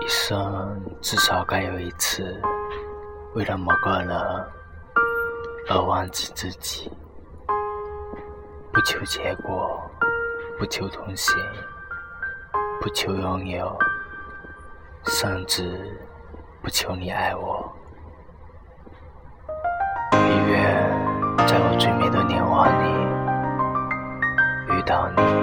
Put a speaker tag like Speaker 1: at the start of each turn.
Speaker 1: 一生至少该有一次为了某个人而忘记自己不求结果不求同行不求拥有甚至不求你爱我。一月在我最美的年华里遇到你。